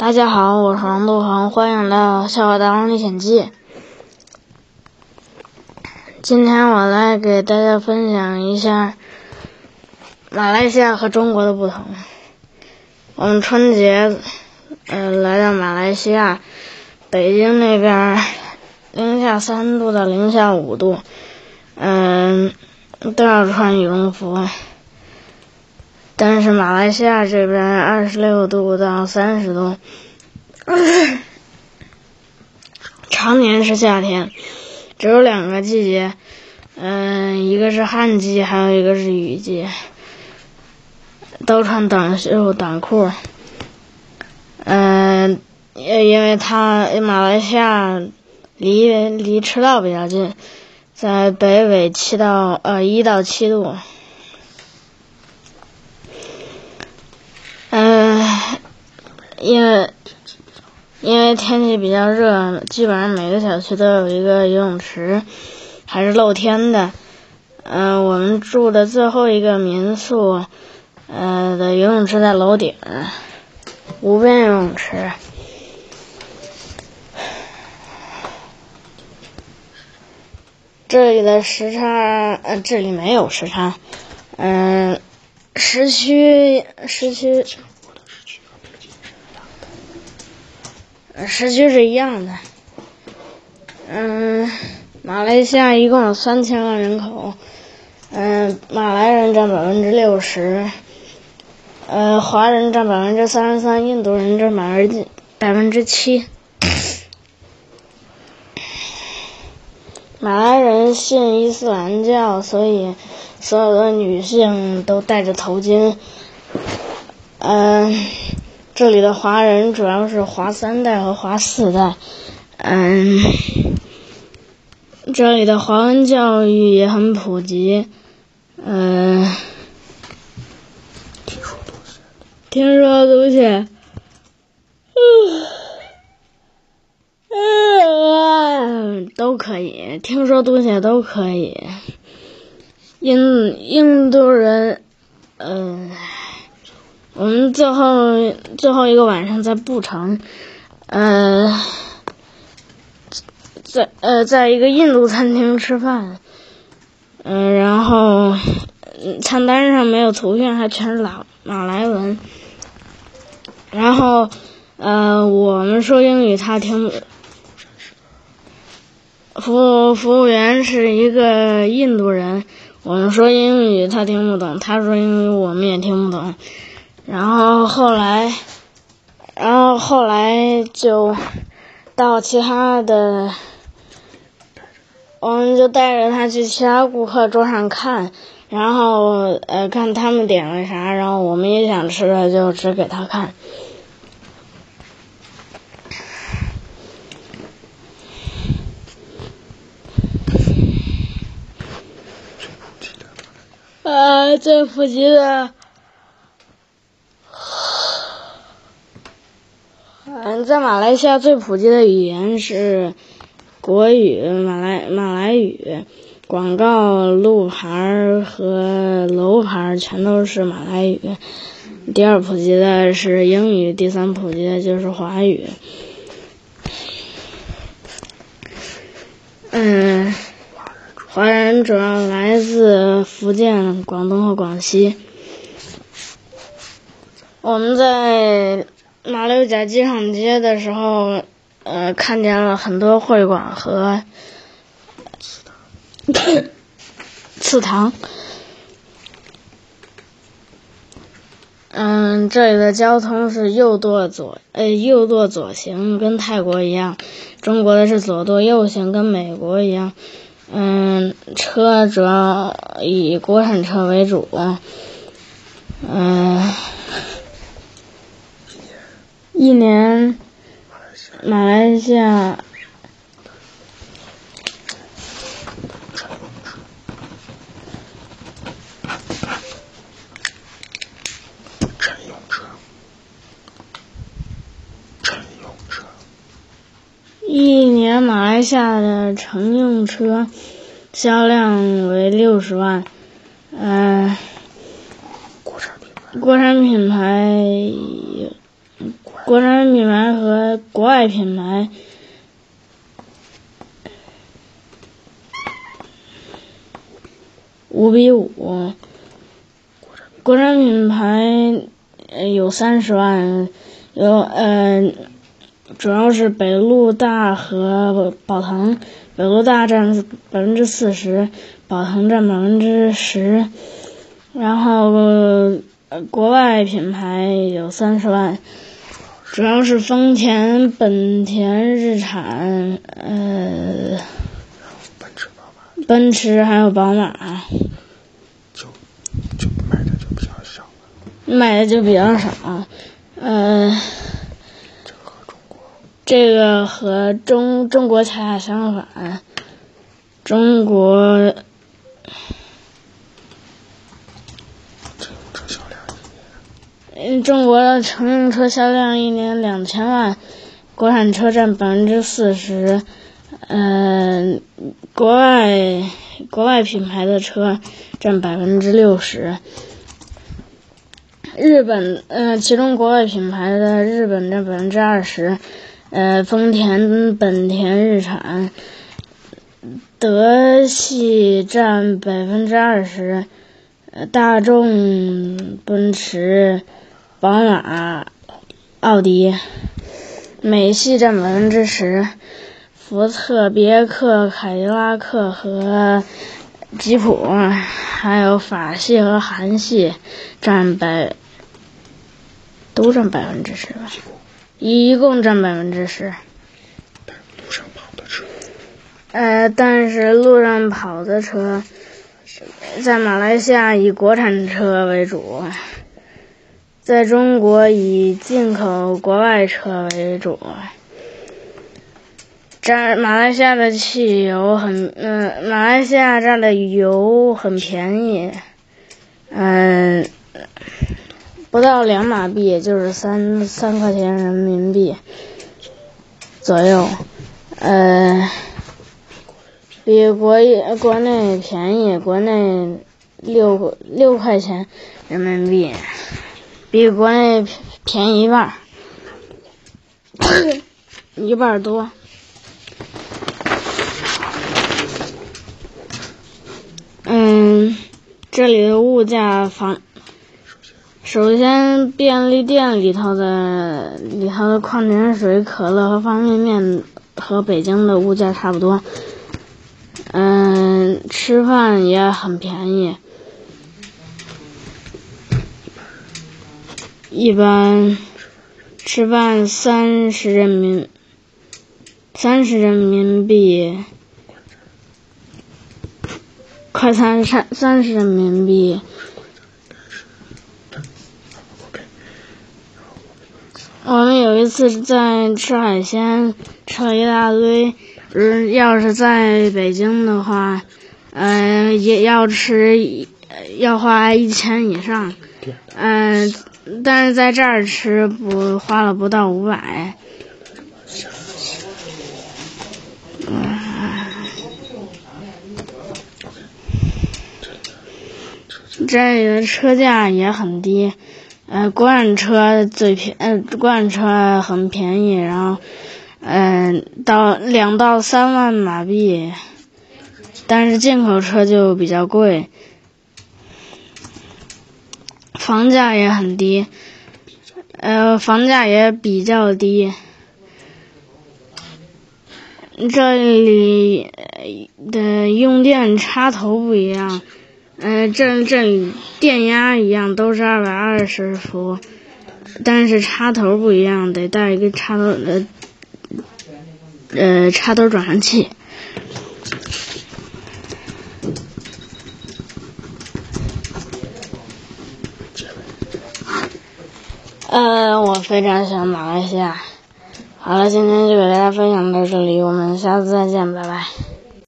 大家好，我是王路恒，欢迎来到《笑话大王历险记》。今天我来给大家分享一下马来西亚和中国的不同。我们春节，呃，来到马来西亚，北京那边零下三度到零下五度，嗯，都要穿羽绒服。但是马来西亚这边二十六度到三十度，常年是夏天，只有两个季节，嗯，一个是旱季，还有一个是雨季，都穿短袖短裤。嗯，因为它马来西亚离离赤道比较近，在北纬七到呃一到七度。嗯，因为因为天气比较热，基本上每个小区都有一个游泳池，还是露天的。嗯，我们住的最后一个民宿，呃的游泳池在楼顶，无边游泳池。这里的时差，这里没有时差，嗯。时区，时区，时区是一样的。嗯，马来西亚一共有三千万人口，嗯，马来人占百分之六十，呃，华人占百分之三十三，印度人占百分之百分之七。马来人信伊斯兰教，所以。所有的女性都戴着头巾。嗯，这里的华人主要是华三代和华四代。嗯，这里的华文教育也很普及。嗯，听说读写，嗯，都可以，听说读写都可以。印印度人，嗯，我们最后最后一个晚上在布城，呃，在呃在一个印度餐厅吃饭，嗯，然后餐单上没有图片，还全是马马来文，然后呃我们说英语，他听，服务服务员是一个印度人。我们说英语，他听不懂；他说英语，我们也听不懂。然后后来，然后后来就到其他的，我们就带着他去其他顾客桌上看，然后呃看他们点了啥，然后我们也想吃的就指给他看。呃，最普及的，嗯，在马来西亚最普及的语言是国语、马来马来语，广告、路牌和楼牌全都是马来语。第二普及的是英语，第三普及的就是华语。嗯。华人主要来自福建、广东和广西。我们在马六甲机场街的时候，呃，看见了很多会馆和祠堂。嗯，这里的交通是右舵左，呃，右舵左行，跟泰国一样；中国的是左舵右行，跟美国一样。嗯，车主要以国产车为主。嗯，一年，马来西亚乘用车，乘用车，一年马来西亚的乘用车。销量为六十万，嗯，国产品牌，国产品牌，国产品牌和国外品牌五比五，国产品牌有三十万，有呃主要是北陆大和宝腾，北陆大占百分之四十，宝腾占百分之十，然后国外品牌有三十万。主要是丰田、本田、日产，呃，奔驰、宝马，奔驰还有宝马，就就买的就比较少了。卖的就比较少。呃，这个和中国这个和中中国恰恰相反，中国乘用车销量一年嗯中国的乘用车销量一年两千万，国产车占百分之四十，呃，国外国外品牌的车占百分之六十。日本，呃，其中国外品牌的日本占百分之二十，呃，丰田、本田、日产、德系占百分之二十，大众、奔驰、宝马、奥迪，美系占百分之十，福特、别克、凯迪拉克和吉普，还有法系和韩系占百，都占百分之十吧，一共占百分之十。但路上跑的车。呃，但是路上跑的车，在马来西亚以国产车为主，在中国以进口国外车为主。这马来西亚的汽油很，嗯、马来西亚这儿的油很便宜，嗯、不到两马币，就是三三块钱人民币左右，呃。比国国内便宜，国内六六块钱人民币，比国内便宜一半，一半多。嗯，这里的物价房，首先便利店里头的里头的矿泉水、可乐和方便面和北京的物价差不多。嗯，吃饭也很便宜，一般吃饭三十人民三十人民币，快餐三三十人民币。我们有一次在吃海鲜，吃了一大堆。嗯，要是在北京的话，呃，也要吃，要花一千以上。嗯、但是在这儿吃不花了不到五百。这里的车价也很低，呃，国产车最便，呃，国产车很便宜，然后。嗯，到两到三万马币，但是进口车就比较贵，房价也很低，呃，房价也比较低。这里的用电插头不一样，呃，这这里电压一样，都是二百二十伏，但是插头不一样，得带一个插头呃。呃，插头转换器。我非常喜欢马来西亚。好了，今天就给大家分享到这里，我们下次再见，拜拜。